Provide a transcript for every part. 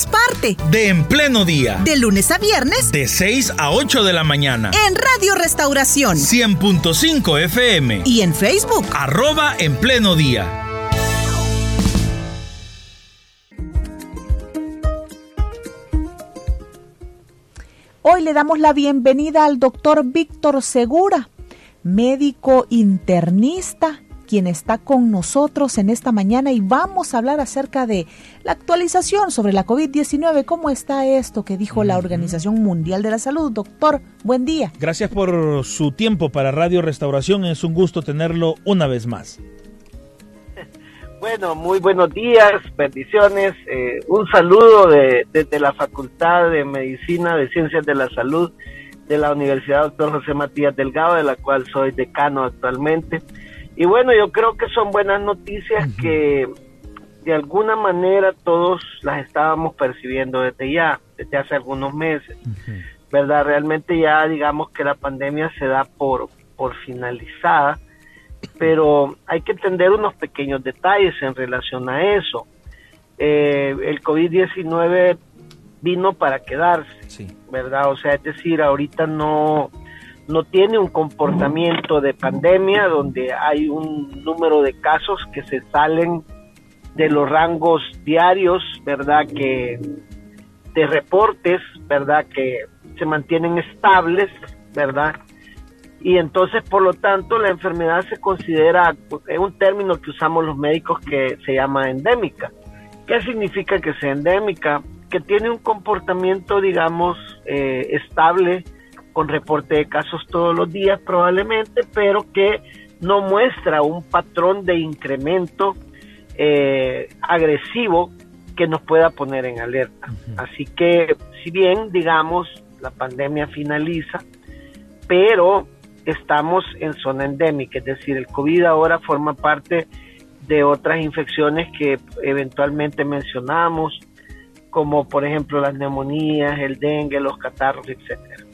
seamos parte de En Pleno Día. De lunes a viernes. De 6 a 8 de la mañana. En Radio Restauración. 100.5 FM. Y en Facebook. Arroba En Pleno Día. Hoy le damos la bienvenida al doctor Víctor Segura, médico internista quien está con nosotros en esta mañana y vamos a hablar acerca de la actualización sobre la COVID-19. ¿Cómo está esto que dijo la Organización Mundial de la Salud? Doctor, buen día. Gracias por su tiempo para Radio Restauración. Es un gusto tenerlo una vez más. Bueno, muy buenos días, bendiciones. Eh, un saludo desde la Facultad de Medicina de Ciencias de la Salud de la Universidad Doctor José Matías Delgado, de la cual soy decano actualmente. Y bueno, yo creo que son buenas noticias que de alguna manera todos las estábamos percibiendo desde ya, desde hace algunos meses. ¿Verdad? Realmente ya digamos que la pandemia se da por, por finalizada, pero hay que entender unos pequeños detalles en relación a eso. Eh, el COVID-19 vino para quedarse, ¿verdad? O sea, es decir, ahorita no no tiene un comportamiento de pandemia donde hay un número de casos que se salen de los rangos diarios, ¿verdad? Que de reportes, ¿verdad? Que se mantienen estables, ¿verdad? Y entonces, por lo tanto, la enfermedad se considera, es un término que usamos los médicos que se llama endémica. ¿Qué significa que sea endémica? Que tiene un comportamiento, digamos, eh, estable, con reporte de casos todos los días probablemente, pero que no muestra un patrón de incremento eh, agresivo que nos pueda poner en alerta. Así que si bien, digamos, la pandemia finaliza, pero estamos en zona endémica, es decir, el COVID ahora forma parte de otras infecciones que eventualmente mencionamos, como por ejemplo las neumonías, el dengue, los catarros, etcétera.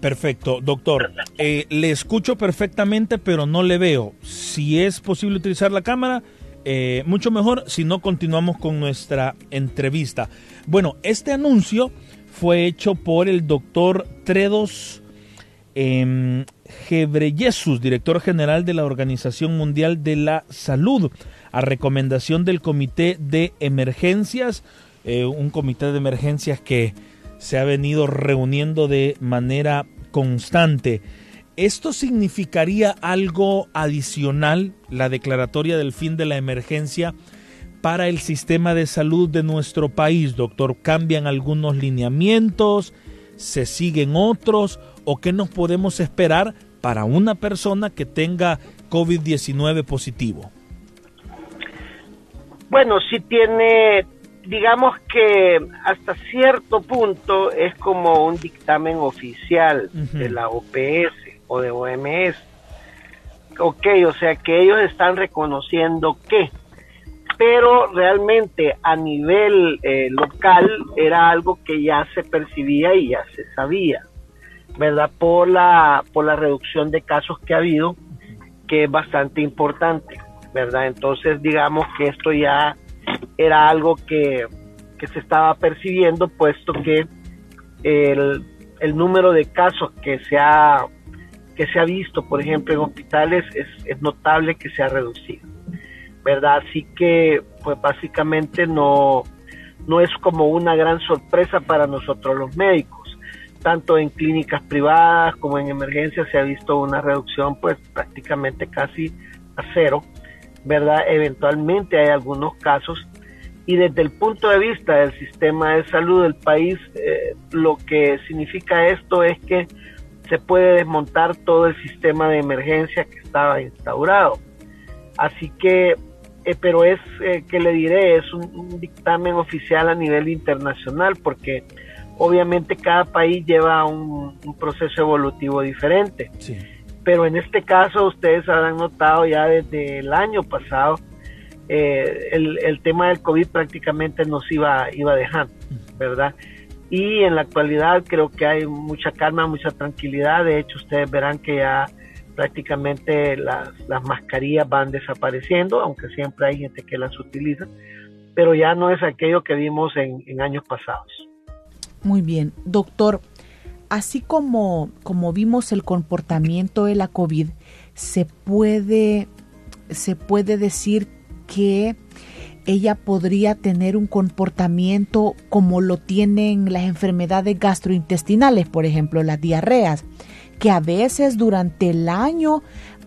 Perfecto, doctor. Eh, le escucho perfectamente, pero no le veo. Si es posible utilizar la cámara, eh, mucho mejor. Si no, continuamos con nuestra entrevista. Bueno, este anuncio fue hecho por el doctor Tredos eh, director general de la Organización Mundial de la Salud, a recomendación del Comité de Emergencias, eh, un comité de emergencias que se ha venido reuniendo de manera constante. ¿Esto significaría algo adicional, la declaratoria del fin de la emergencia, para el sistema de salud de nuestro país, doctor? ¿Cambian algunos lineamientos? ¿Se siguen otros? ¿O qué nos podemos esperar para una persona que tenga COVID-19 positivo? Bueno, sí tiene digamos que hasta cierto punto es como un dictamen oficial de la OPS o de OMS. Ok, o sea que ellos están reconociendo que, pero realmente a nivel eh, local era algo que ya se percibía y ya se sabía, ¿verdad? Por la, por la reducción de casos que ha habido, que es bastante importante, ¿verdad? Entonces digamos que esto ya era algo que, se estaba percibiendo, puesto que el, el, número de casos que se ha que se ha visto, por ejemplo, en hospitales es, es notable que se ha reducido, ¿verdad? Así que, pues básicamente no, no es como una gran sorpresa para nosotros los médicos. Tanto en clínicas privadas como en emergencias se ha visto una reducción, pues prácticamente casi a cero, ¿verdad? Eventualmente hay algunos casos y desde el punto de vista del sistema de salud del país, eh, lo que significa esto es que se puede desmontar todo el sistema de emergencia que estaba instaurado. Así que, eh, pero es, eh, que le diré, es un, dictamen oficial a nivel internacional porque obviamente cada país lleva un, proceso evolutivo diferente. Pero en este caso ustedes habrán notado ya desde el año pasado eh, el, tema del COVID prácticamente nos iba, iba dejando, ¿verdad? Y en la actualidad creo que hay mucha calma, mucha tranquilidad. De hecho, ustedes verán que ya prácticamente las, las mascarillas van desapareciendo, aunque siempre hay gente que las utiliza, pero ya no es aquello que vimos en años pasados. Muy bien, doctor. Así como, como vimos el comportamiento de la COVID, se puede, se puede decir que ella podría tener un comportamiento como lo tienen las enfermedades gastrointestinales, por ejemplo, las diarreas, que a veces durante el año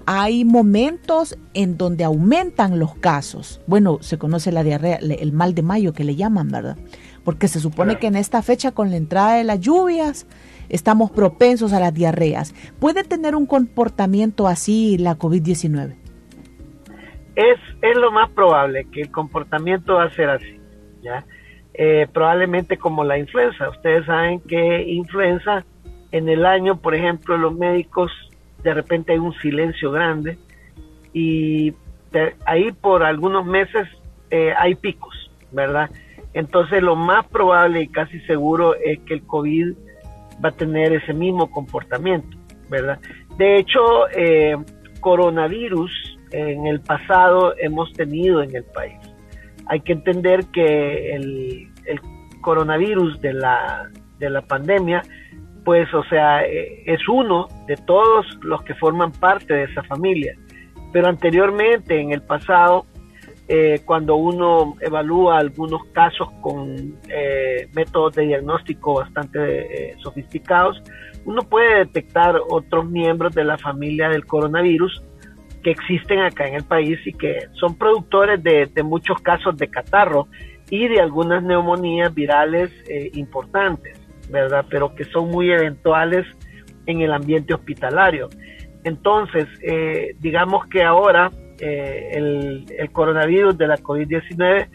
hay momentos en donde aumentan los casos. Bueno, se conoce la diarrea, el mal de mayo que le llaman, ¿verdad? Porque se supone que en esta fecha, con la entrada de las lluvias, estamos propensos a las diarreas. ¿Puede tener un comportamiento así la COVID-19? Es, es lo más probable que el comportamiento va a ser así, ¿ya? Eh, probablemente como la influenza. Ustedes saben que influenza en el año, por ejemplo, los médicos de repente hay un silencio grande y ahí por algunos meses eh, hay picos, ¿verdad? Entonces lo más probable y casi seguro es que el COVID va a tener ese mismo comportamiento, ¿verdad? De hecho, eh, coronavirus en el pasado hemos tenido en el país. Hay que entender que el, el coronavirus de la, de la pandemia pues, o sea, eh, es uno de todos los que forman parte de esa familia. Pero anteriormente, en el pasado, eh, cuando uno evalúa algunos casos con eh, métodos de diagnóstico bastante sofisticados, uno puede detectar otros miembros de la familia del coronavirus que existen acá en el país y que son productores de, de muchos casos de catarro y de algunas neumonías virales importantes. ¿verdad? Pero que son muy eventuales en el ambiente hospitalario. Entonces, eh, digamos que ahora eh, el, el, coronavirus de la COVID-19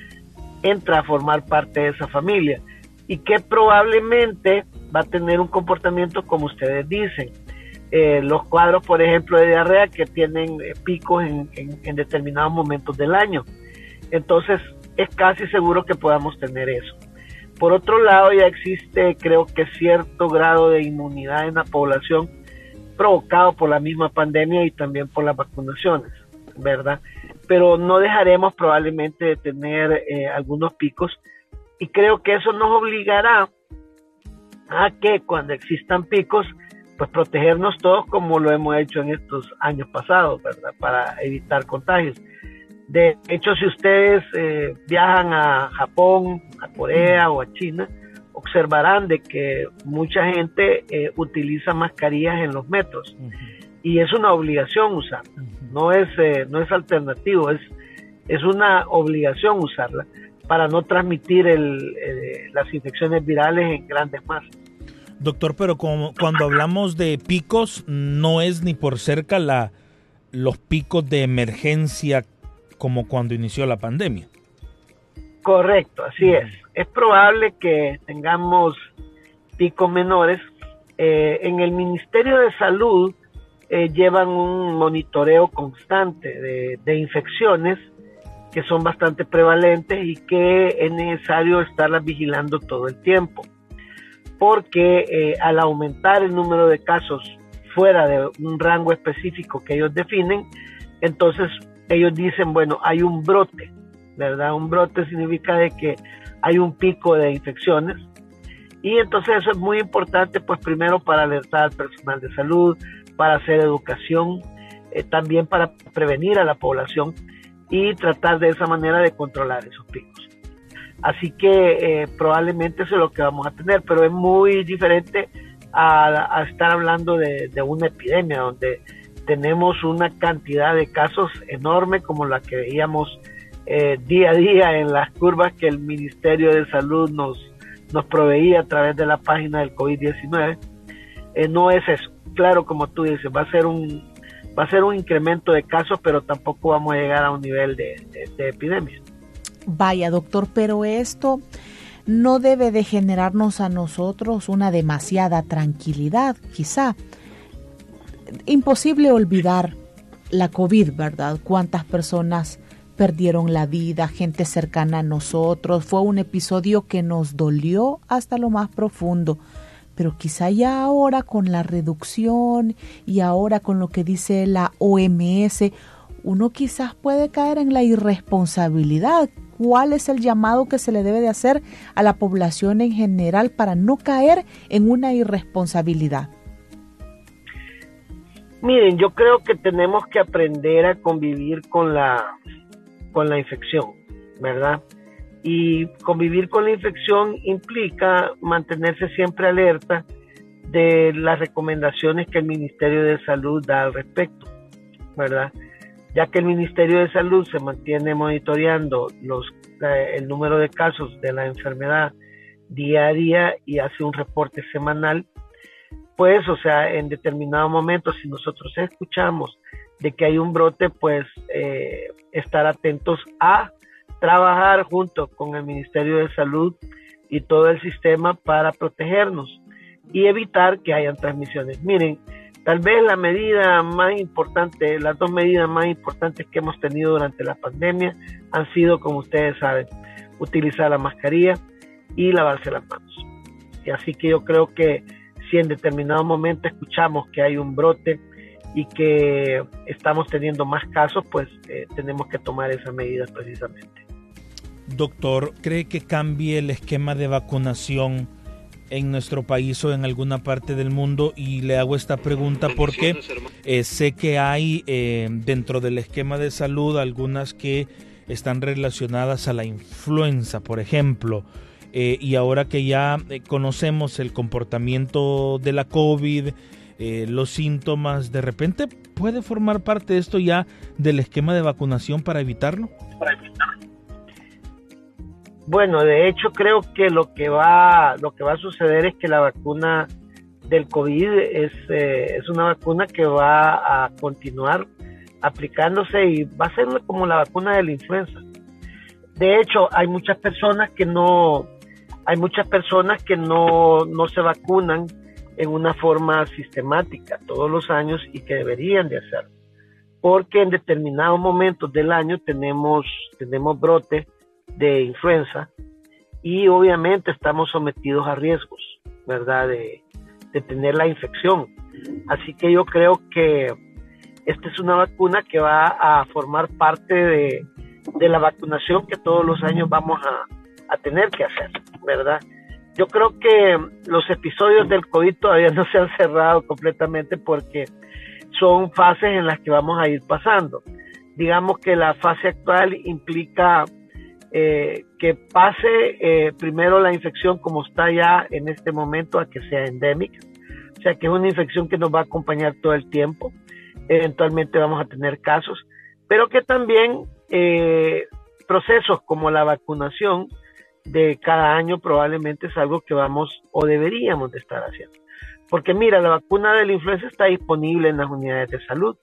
entra a formar parte de esa familia y que probablemente va a tener un comportamiento como ustedes dicen. Eh, los cuadros, por ejemplo, de diarrea que tienen picos en, en, en determinados momentos del año. Entonces, es casi seguro que podamos tener eso. Por otro lado, ya existe, creo que cierto grado de inmunidad en la población provocado por la misma pandemia y también por las vacunaciones, ¿verdad? Pero no dejaremos probablemente de tener eh, algunos picos y creo que eso nos obligará a que cuando existan picos, pues protegernos todos como lo hemos hecho en estos años pasados, ¿verdad? Para evitar contagios. De hecho, si ustedes eh, viajan a Japón, a Corea o a China, observarán de que mucha gente eh, utiliza mascarillas en los metros y es una obligación usarla, no es eh, no es alternativo, es es una obligación usarla para no transmitir el, las infecciones virales en grandes masas. Doctor, pero como, cuando hablamos de picos, no es ni por cerca la los picos de emergencia como cuando inició la pandemia. Correcto, así es. Es probable que tengamos picos menores. Eh, en el Ministerio de Salud eh, llevan un monitoreo constante de, infecciones que son bastante prevalentes y que es necesario estarlas vigilando todo el tiempo. Porque eh, al aumentar el número de casos fuera de un rango específico que ellos definen, entonces ellos dicen, bueno, hay un brote, ¿verdad? Un brote significa de que hay un pico de infecciones. Y entonces eso es muy importante, pues primero para alertar al personal de salud, para hacer educación, eh, también para prevenir a la población y tratar de esa manera de controlar esos picos. Así que eh, probablemente eso es lo que vamos a tener, pero es muy diferente a, estar hablando de, una epidemia donde tenemos una cantidad de casos enorme como la que veíamos eh, día a día en las curvas que el Ministerio de Salud nos, nos proveía a través de la página del COVID-19. Eh, no es eso. Claro, como tú dices, va a ser un va a ser un incremento de casos, pero tampoco vamos a llegar a un nivel de, de epidemia. Vaya, doctor, pero esto no debe de generarnos a nosotros una demasiada tranquilidad, quizá imposible olvidar la COVID, ¿verdad? Cuántas personas perdieron la vida, gente cercana a nosotros. Fue un episodio que nos dolió hasta lo más profundo. Pero quizá ya ahora con la reducción y ahora con lo que dice la OMS, uno quizás puede caer en la irresponsabilidad. ¿Cuál es el llamado que se le debe de hacer a la población en general para no caer en una irresponsabilidad? Miren, yo creo que tenemos que aprender a convivir con la, con la infección, ¿verdad? Y convivir con la infección implica mantenerse siempre alerta de las recomendaciones que el Ministerio de Salud da al respecto, ¿verdad? Ya que el Ministerio de Salud se mantiene monitoreando los, el número de casos de la enfermedad día a día y hace un reporte semanal pues, o sea, en determinado momento, si nosotros escuchamos de que hay un brote, pues eh, estar atentos a trabajar junto con el Ministerio de Salud y todo el sistema para protegernos y evitar que hayan transmisiones. Miren, tal vez la medida más importante, las dos medidas más importantes que hemos tenido durante la pandemia han sido, como ustedes saben, utilizar la mascarilla y lavarse las manos. Y así que yo creo que si en determinado momento escuchamos que hay un brote y que estamos teniendo más casos, pues eh, tenemos que tomar esas medidas precisamente. Doctor, ¿cree que cambie el esquema de vacunación en nuestro país o en alguna parte del mundo? Y le hago esta pregunta porque eh, sé que hay eh, dentro del esquema de salud algunas que están relacionadas a la influenza, por ejemplo. Eh, y ahora que ya eh, conocemos el comportamiento de la COVID, eh, los síntomas, de repente puede formar parte de esto ya del esquema de vacunación para evitarlo. Bueno, de hecho creo que lo que va, lo que va a suceder es que la vacuna del COVID es, es una vacuna que va a continuar aplicándose y va a ser como la vacuna de la influenza. De hecho, hay muchas personas que no, hay muchas personas que no, no se vacunan en una forma sistemática todos los años y que deberían de hacerlo. Porque en determinados momentos del año tenemos, tenemos brote de influenza y obviamente estamos sometidos a riesgos, ¿verdad? De, de tener la infección. Así que yo creo que esta es una vacuna que va a formar parte de, de la vacunación que todos los años vamos a, a tener que hacer, ¿verdad? Yo creo que los episodios del COVID todavía no se han cerrado completamente porque son fases en las que vamos a ir pasando. Digamos que la fase actual implica eh, que pase eh, primero la infección como está ya en este momento a que sea endémica, o sea que es una infección que nos va a acompañar todo el tiempo, eventualmente vamos a tener casos, pero que también eh, procesos como la vacunación de cada año probablemente es algo que vamos o deberíamos de estar haciendo. Porque mira, la vacuna de la influenza está disponible en las unidades de salud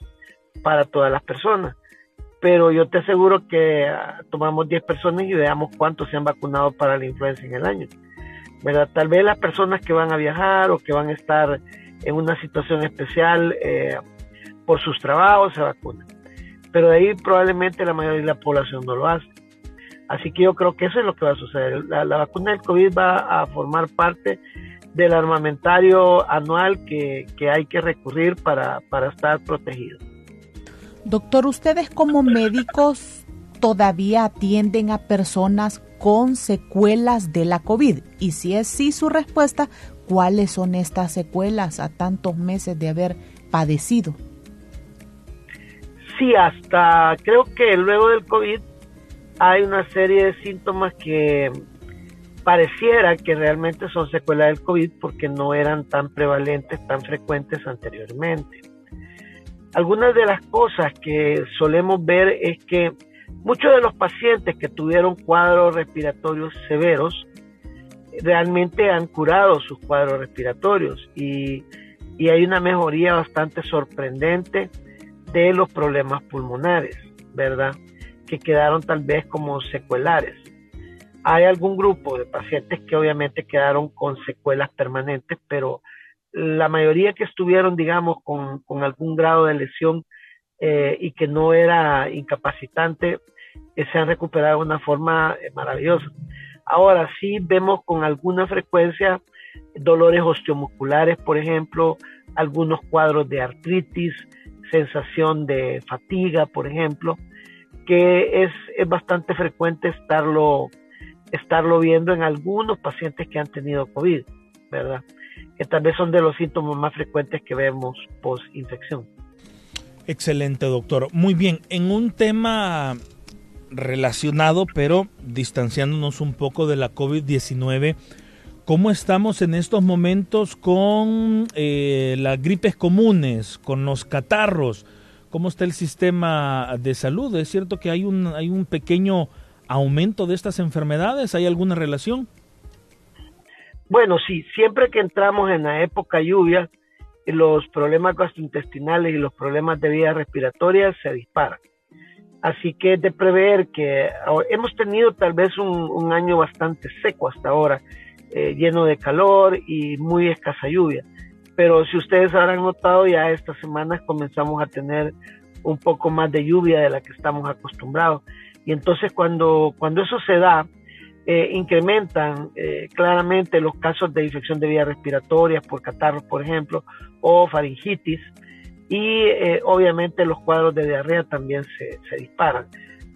para todas las personas. Pero yo te aseguro que ah, tomamos 10 personas y veamos cuántos se han vacunado para la influenza en el año. ¿verdad? Tal vez las personas que van a viajar o que van a estar en una situación especial eh, por sus trabajos se vacunan. Pero de ahí probablemente la mayoría de la población no lo hace. Así que yo creo que eso es lo que va a suceder. La, vacuna del COVID va a formar parte del armamentario anual que, hay que recurrir para, para estar protegido. Doctor, ¿ustedes como médicos todavía atienden a personas con secuelas de la COVID? Y si es sí su respuesta, ¿cuáles son estas secuelas a tantos meses de haber padecido? Sí, hasta creo que luego del COVID hay una serie de síntomas que pareciera que realmente son secuelas del COVID porque no eran tan prevalentes, tan frecuentes anteriormente. Algunas de las cosas que solemos ver es que muchos de los pacientes que tuvieron cuadros respiratorios severos realmente han curado sus cuadros respiratorios y, y hay una mejoría bastante sorprendente de los problemas pulmonares, ¿verdad? que quedaron tal vez como secuelares. Hay algún grupo de pacientes que obviamente quedaron con secuelas permanentes, pero la mayoría que estuvieron, digamos, con, con algún grado de lesión eh, y que no era incapacitante, eh, se han recuperado de una forma eh, maravillosa. Ahora sí vemos con alguna frecuencia dolores osteomusculares, por ejemplo, algunos cuadros de artritis, sensación de fatiga, por ejemplo, que es, es bastante frecuente estarlo, estarlo viendo en algunos pacientes que han tenido COVID, ¿verdad? Que tal vez son de los síntomas más frecuentes que vemos post-infección. Excelente, doctor. Muy bien, en un tema relacionado, pero distanciándonos un poco de la COVID-19, ¿cómo estamos en estos momentos con eh, las gripes comunes, con los catarros? ¿Cómo está el sistema de salud? ¿Es cierto que hay un, hay un pequeño aumento de estas enfermedades? ¿Hay alguna relación? Bueno, sí, siempre que entramos en la época lluvia, los problemas gastrointestinales y los problemas de vías respiratorias se disparan. Así que es de prever que hemos tenido tal vez un, año bastante seco hasta ahora, eh, lleno de calor y muy escasa lluvia. Pero si ustedes habrán notado, ya estas semanas comenzamos a tener un poco más de lluvia de la que estamos acostumbrados. Y entonces cuando, cuando eso se da, eh, incrementan eh, claramente los casos de infección de vías respiratorias por catarros, por ejemplo, o faringitis, y eh, obviamente los cuadros de diarrea también se, se, disparan.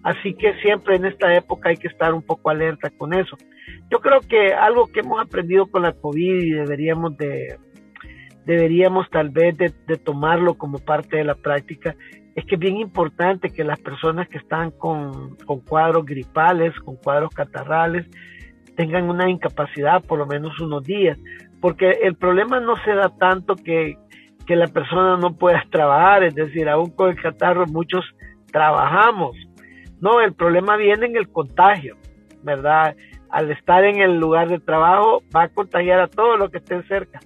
Así que siempre en esta época hay que estar un poco alerta con eso. Yo creo que algo que hemos aprendido con la COVID y deberíamos de, deberíamos tal vez de, tomarlo como parte de la práctica es que es bien importante que las personas que están con, cuadros gripales, con cuadros catarrales, tengan una incapacidad por lo menos unos días, porque el problema no se da tanto que, que la persona no pueda trabajar, es decir, aún con el catarro muchos trabajamos. No, el problema viene en el contagio, ¿verdad? Al estar en el lugar de trabajo va a contagiar a todos los que estén cerca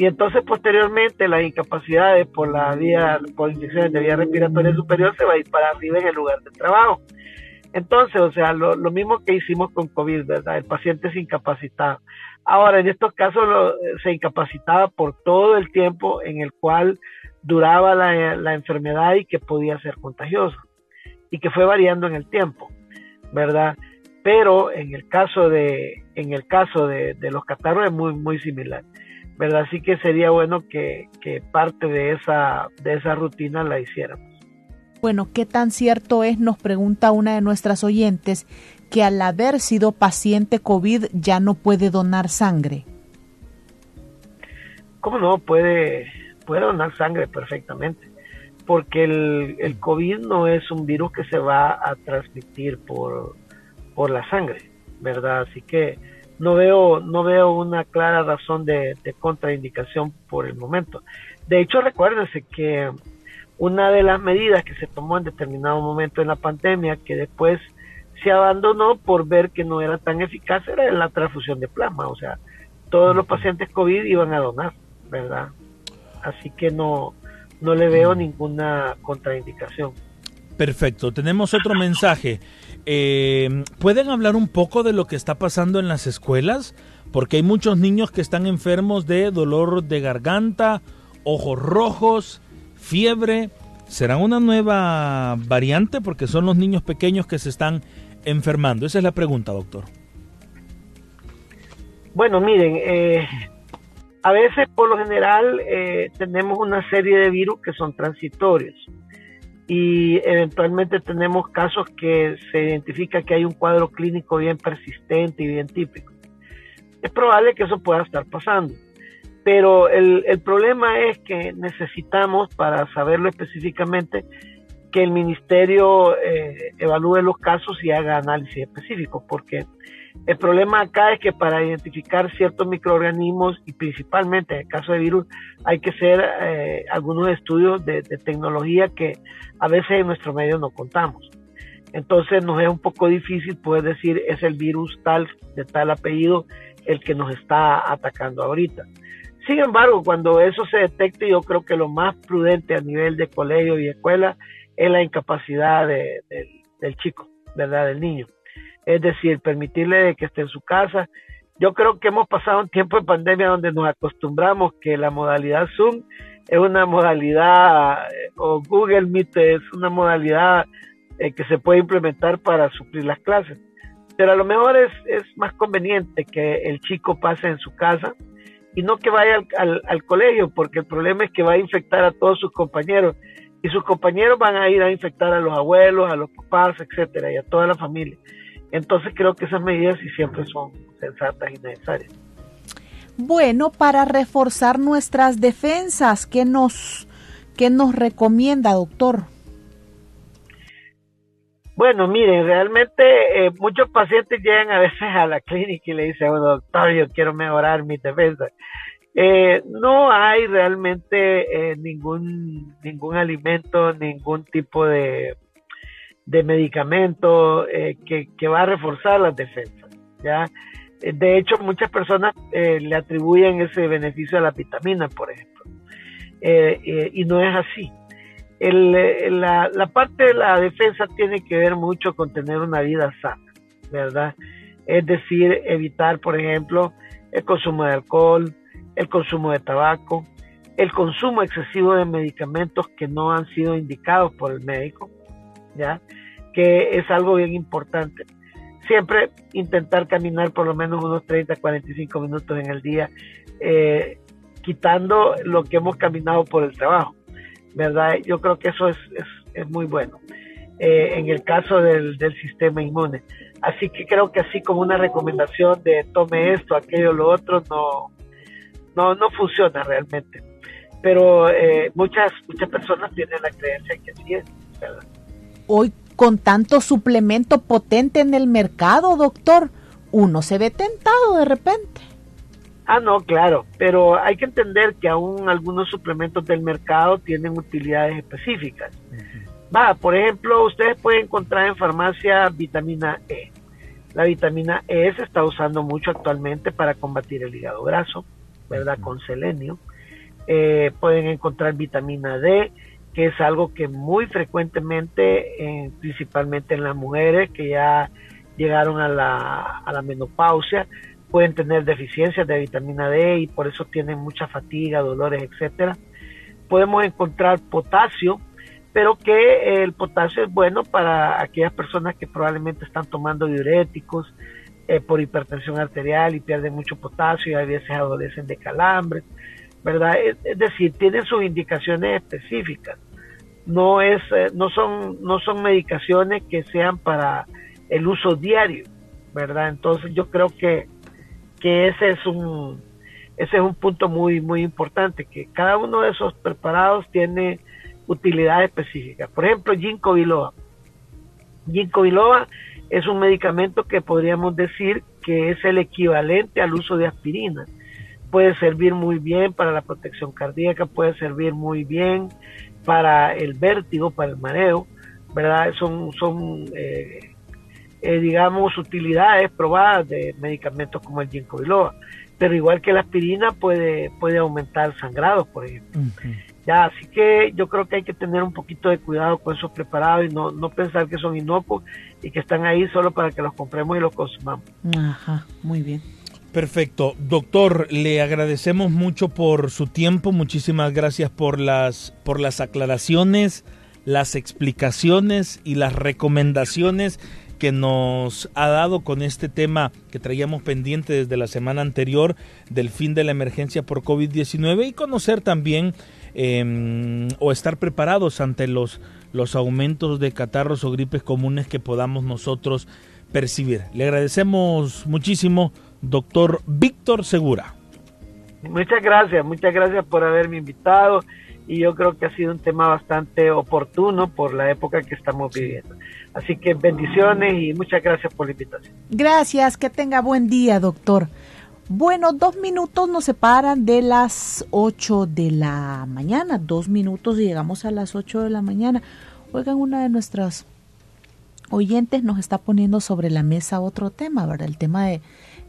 y entonces posteriormente las incapacidades por la vía, por infecciones de vía respiratoria superior se va a ir para arriba en el lugar de trabajo. Entonces, o sea, lo, mismo que hicimos con COVID, ¿verdad? El paciente se incapacitaba. Ahora, en estos casos se incapacitaba por todo el tiempo en el cual duraba la, la, enfermedad y que podía ser contagiosa y que fue variando en el tiempo, ¿verdad? Pero en el caso de, en el caso de, de los catarros es muy, muy similar. ¿Verdad? Así que sería bueno que, parte de esa, de esa rutina la hiciéramos. Bueno, ¿qué tan cierto es, nos pregunta una de nuestras oyentes, que al haber sido paciente COVID ya no puede donar sangre? ¿Cómo no? Puede, puede donar sangre perfectamente, porque el, el COVID no es un virus que se va a transmitir por, por la sangre, ¿verdad? Así que no veo, no veo una clara razón de, contraindicación por el momento. De hecho, recuérdense que una de las medidas que se tomó en determinado momento en la pandemia, que después se abandonó por ver que no era tan eficaz, era la transfusión de plasma. O sea, todos los pacientes COVID iban a donar, ¿verdad? Así que no, no le veo ninguna contraindicación. Perfecto, tenemos otro mensaje. Eh, ¿Pueden hablar un poco de lo que está pasando en las escuelas? Porque hay muchos niños que están enfermos de dolor de garganta, ojos rojos, fiebre. ¿Será una nueva variante? Porque son los niños pequeños que se están enfermando. Esa es la pregunta, doctor. Bueno, miren, eh, a veces por lo general eh, tenemos una serie de virus que son transitorios y eventualmente tenemos casos que se identifica que hay un cuadro clínico bien persistente y bien típico. Es probable que eso pueda estar pasando, pero el, problema es que necesitamos, para saberlo específicamente, que el ministerio eh, evalúe los casos y haga análisis específicos, porque el problema acá es que para identificar ciertos microorganismos y principalmente en el caso de virus hay que hacer eh, algunos estudios de, tecnología que a veces en nuestro medio no contamos. Entonces nos es un poco difícil poder decir es el virus tal de tal apellido el que nos está atacando ahorita. Sin embargo, cuando eso se detecte, yo creo que lo más prudente a nivel de colegio y escuela es la incapacidad del chico, ¿verdad? Del niño es decir, permitirle que esté en su casa yo creo que hemos pasado un tiempo de pandemia donde nos acostumbramos que la modalidad Zoom es una modalidad, eh, o Google Meet es una modalidad eh, que se puede implementar para suplir las clases. Pero a lo mejor es, más conveniente que el chico pase en su casa y no que vaya al, al, colegio, porque el problema es que va a infectar a todos sus compañeros y sus compañeros van a ir a infectar a los abuelos, a los papás, etcétera, y a toda la familia. Entonces creo que esas medidas sí siempre son sensatas y necesarias. Bueno, para reforzar nuestras defensas, ¿qué nos, qué nos recomienda, doctor? Bueno, miren, realmente eh, muchos pacientes llegan a veces a la clínica y le dicen, bueno, doctor, yo quiero mejorar mi defensa. Eh, no hay realmente eh, ningún, ningún alimento, ningún tipo de, de medicamento que, que, va a reforzar las defensas. ¿ya? De hecho, muchas personas le atribuyen ese beneficio a la vitamina, por ejemplo. y no es así eh, la, la, parte de la defensa tiene que ver mucho con tener una vida sana, ¿verdad? Es decir, evitar, por ejemplo, el consumo de alcohol, el consumo de tabaco, el consumo excesivo de medicamentos que no han sido indicados por el médico, ¿ya? Que es algo bien importante. Siempre intentar caminar por lo menos unos 30, 45 minutos en el día, eh, quitando lo que hemos caminado por el trabajo ¿verdad? Yo creo que eso es, es, muy bueno eh, en el caso del, del, sistema inmune. Así que creo que así como una recomendación de tome esto, aquello, lo otro, no, no, no funciona realmente. Pero eh, muchas, muchas personas tienen la creencia que sí es, ¿verdad? Hoy con tanto suplemento potente en el mercado, doctor, uno se ve tentado de repente. Ah, no, claro, pero hay que entender que aún algunos suplementos del mercado tienen utilidades específicas. Va, por ejemplo, ustedes pueden encontrar en farmacia vitamina E. La vitamina E se está usando mucho actualmente para combatir el hígado graso, ¿verdad? Con selenio. Eh, pueden encontrar vitamina D, que es algo que muy frecuentemente, eh, principalmente en las mujeres que ya llegaron a la, a la menopausia, pueden tener deficiencias de vitamina D y por eso tienen mucha fatiga, dolores, etcétera. Podemos encontrar potasio, pero que el potasio es bueno para aquellas personas que probablemente están tomando diuréticos eh, por hipertensión arterial y pierden mucho potasio y a veces adolecen de calambres, ¿verdad? Es, decir, tienen sus indicaciones específicas. No es, eh, no son, no son medicaciones que sean para el uso diario, ¿verdad? Entonces yo creo que que ese es un ese es un punto muy muy importante que cada uno de esos preparados tiene utilidad específica por ejemplo ginkgo biloba ginkgo biloba es un medicamento que podríamos decir que es el equivalente al uso de aspirina puede servir muy bien para la protección cardíaca puede servir muy bien para el vértigo para el mareo verdad son son eh, eh, digamos, utilidades probadas de medicamentos como el ginkgo biloba. Pero igual que la aspirina puede, puede aumentar sangrados, por ejemplo. Ya, así que yo creo que hay que tener un poquito de cuidado con esos preparados y no, no pensar que son inocuos y que están ahí solo para que los compremos y los consumamos. Ajá, muy bien. Perfecto. Doctor, le agradecemos mucho por su tiempo. Muchísimas gracias por las, por las aclaraciones, las explicaciones y las recomendaciones que nos ha dado con este tema que traíamos pendiente desde la semana anterior del fin de la emergencia por COVID-19 y conocer también em, o estar preparados ante los, los aumentos de catarros o gripes comunes que podamos nosotros percibir. Le agradecemos muchísimo, doctor Víctor Segura. Muchas gracias, muchas gracias por haberme invitado y yo creo que ha sido un tema bastante oportuno por la época que estamos viviendo. Así que bendiciones y muchas gracias por la invitación. Gracias, que tenga buen día, doctor. Bueno, dos minutos nos separan de las ocho de la mañana, dos minutos y llegamos a las ocho de la mañana. Oigan, una de nuestras oyentes nos está poniendo sobre la mesa otro tema, ¿verdad? El tema de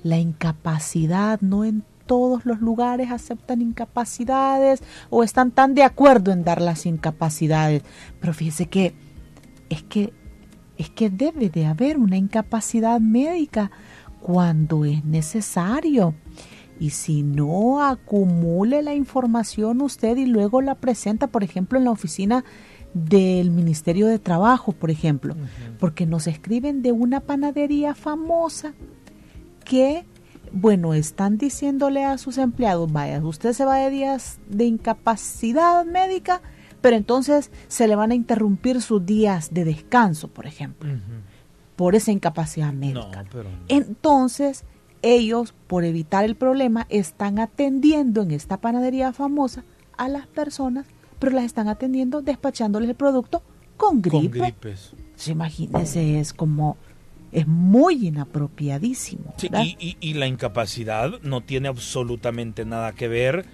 la incapacidad, no en todos los lugares aceptan incapacidades o están tan de acuerdo en dar las incapacidades. Pero fíjese que es que es que debe de haber una incapacidad médica cuando es necesario. Y si no, acumule la información usted y luego la presenta, por ejemplo, en la oficina del Ministerio de Trabajo, por ejemplo, porque nos escriben de una panadería famosa que, bueno, están diciéndole a sus empleados, vaya, usted se va de días de incapacidad médica, pero entonces se le van a interrumpir sus días de descanso, por ejemplo, por esa incapacidad médica. Entonces, ellos, por evitar el problema, están atendiendo en esta panadería famosa a las personas, pero las están atendiendo despachándoles el producto con gripe. Con gripes. imagínense, es como es muy inapropiadísimo. y, y, la incapacidad no tiene absolutamente nada que ver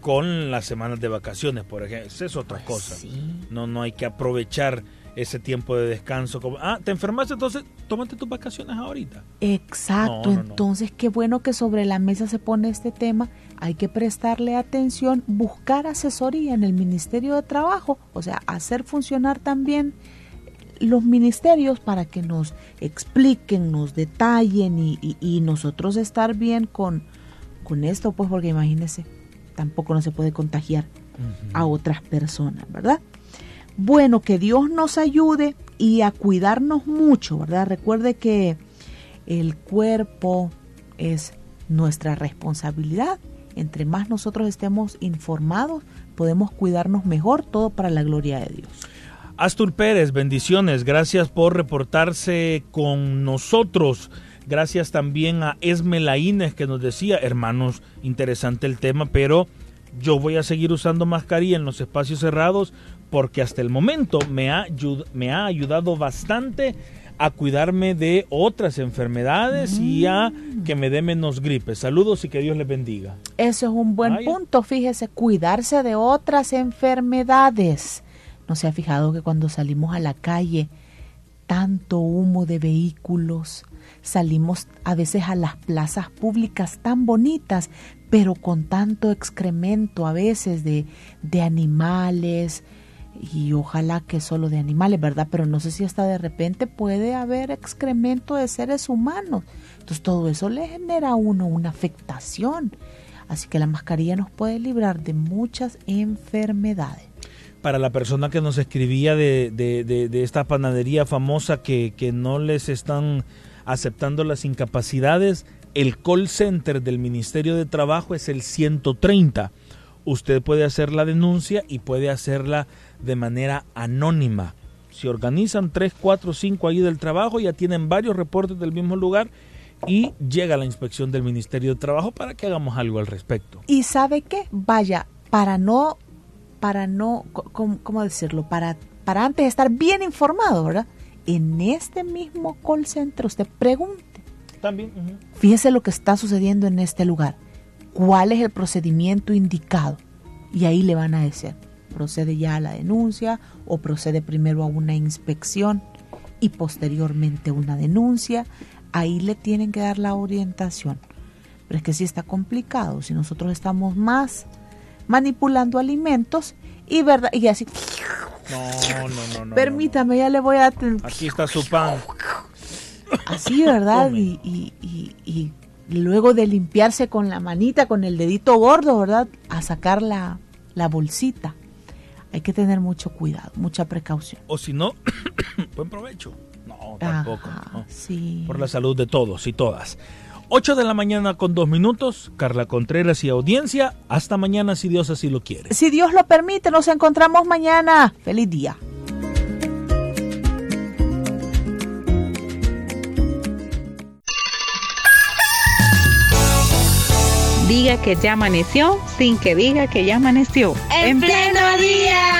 con las semanas de vacaciones, por ejemplo. Esa es otra pues cosa. No, no hay que aprovechar ese tiempo de descanso. Como, ah, te enfermaste, entonces tómate tus vacaciones ahorita. Exacto, entonces qué bueno que sobre la mesa se pone este tema. Hay que prestarle atención, buscar asesoría en el Ministerio de Trabajo, o sea, hacer funcionar también los ministerios para que nos expliquen, nos detallen y, nosotros estar bien con, con esto, pues porque imagínense, tampoco no se puede contagiar a otras personas, ¿verdad? Bueno, que Dios nos ayude y a cuidarnos mucho, ¿verdad? Recuerde que el cuerpo es nuestra responsabilidad. Entre más nosotros estemos informados, podemos cuidarnos mejor, todo para la gloria de Dios. Astur Pérez, bendiciones. Gracias por reportarse con nosotros. Gracias también a Esme Laínez que nos decía, hermanos, interesante el tema, pero yo voy a seguir usando mascarilla en los espacios cerrados porque hasta el momento me ha, me ha ayudado bastante a cuidarme de otras enfermedades y a mm. que me dé menos gripe. Saludos y que Dios les bendiga. Eso es un buen punto, fíjese, cuidarse de otras enfermedades. ¿No se ha fijado que cuando salimos a la calle, tanto humo de vehículos, salimos a veces a las plazas públicas tan bonitas, pero con tanto excremento a veces de, de animales, y ojalá que solo de animales, ¿verdad? Pero no sé si hasta de repente puede haber excremento de seres humanos. Entonces todo eso le genera a uno una afectación. Así que la mascarilla nos puede librar de muchas enfermedades. Para la persona que nos escribía de, de, esta panadería famosa que, que no les están aceptando las incapacidades, el call center del Ministerio de Trabajo es el 130. Usted puede hacer la denuncia y puede hacerla de manera anónima. Si organizan 3, 4, 5 ahí del trabajo, ya tienen varios reportes del mismo lugar y llega la inspección del Ministerio de Trabajo para que hagamos algo al respecto. ¿Y sabe qué? Vaya, para no, para no, ¿cómo, decirlo? Para, para antes estar bien informado, ¿verdad? En este mismo call center usted pregunte. También. Fíjese lo que está sucediendo en este lugar. ¿Cuál es el procedimiento indicado? Y ahí le van a decir procede ya a la denuncia o procede primero a una inspección y posteriormente una denuncia. Ahí le tienen que dar la orientación. Pero es que si está complicado, si nosotros estamos más manipulando alimentos y verdad y así no, no, no, permítame ya le voy a aquí está su pan así verdad y, y, y, luego de limpiarse con la manita con el dedito gordo verdad a sacar la, la bolsita hay que tener mucho cuidado, mucha precaución. O si no, buen provecho. No, tampoco. Sí. Por la salud de todos y todas. 8 de la mañana con dos minutos, Carla Contreras y audiencia. Hasta mañana si Dios así lo quiere. Si Dios lo permite, nos encontramos mañana. Feliz día. Diga que ya amaneció sin que diga que ya amaneció. En pleno día.